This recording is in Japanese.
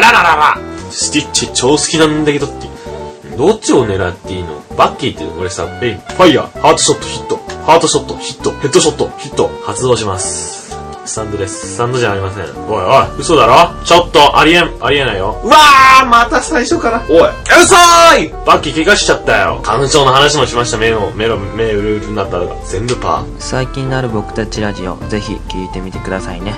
あららららスティッチ超好きなんだけどって。どっちを狙っていいの？バッキーって俺さ、えい、ファイヤー、ハートショット、ヒット、ハートショット、ヒット、ヘッドショット、ヒット、発動します。スタンドです。スタンドじゃありません。おいおい、嘘だろ？ちょっと、ありえん、ありえないよ。うわーまた最初から。おい、嘘ーいバッキー怪我しちゃったよ。花粉の話もしました。目の、目の、目うるうるになったら。全部パー。最近なる僕たちラジオぜひ聞いてみてくださいね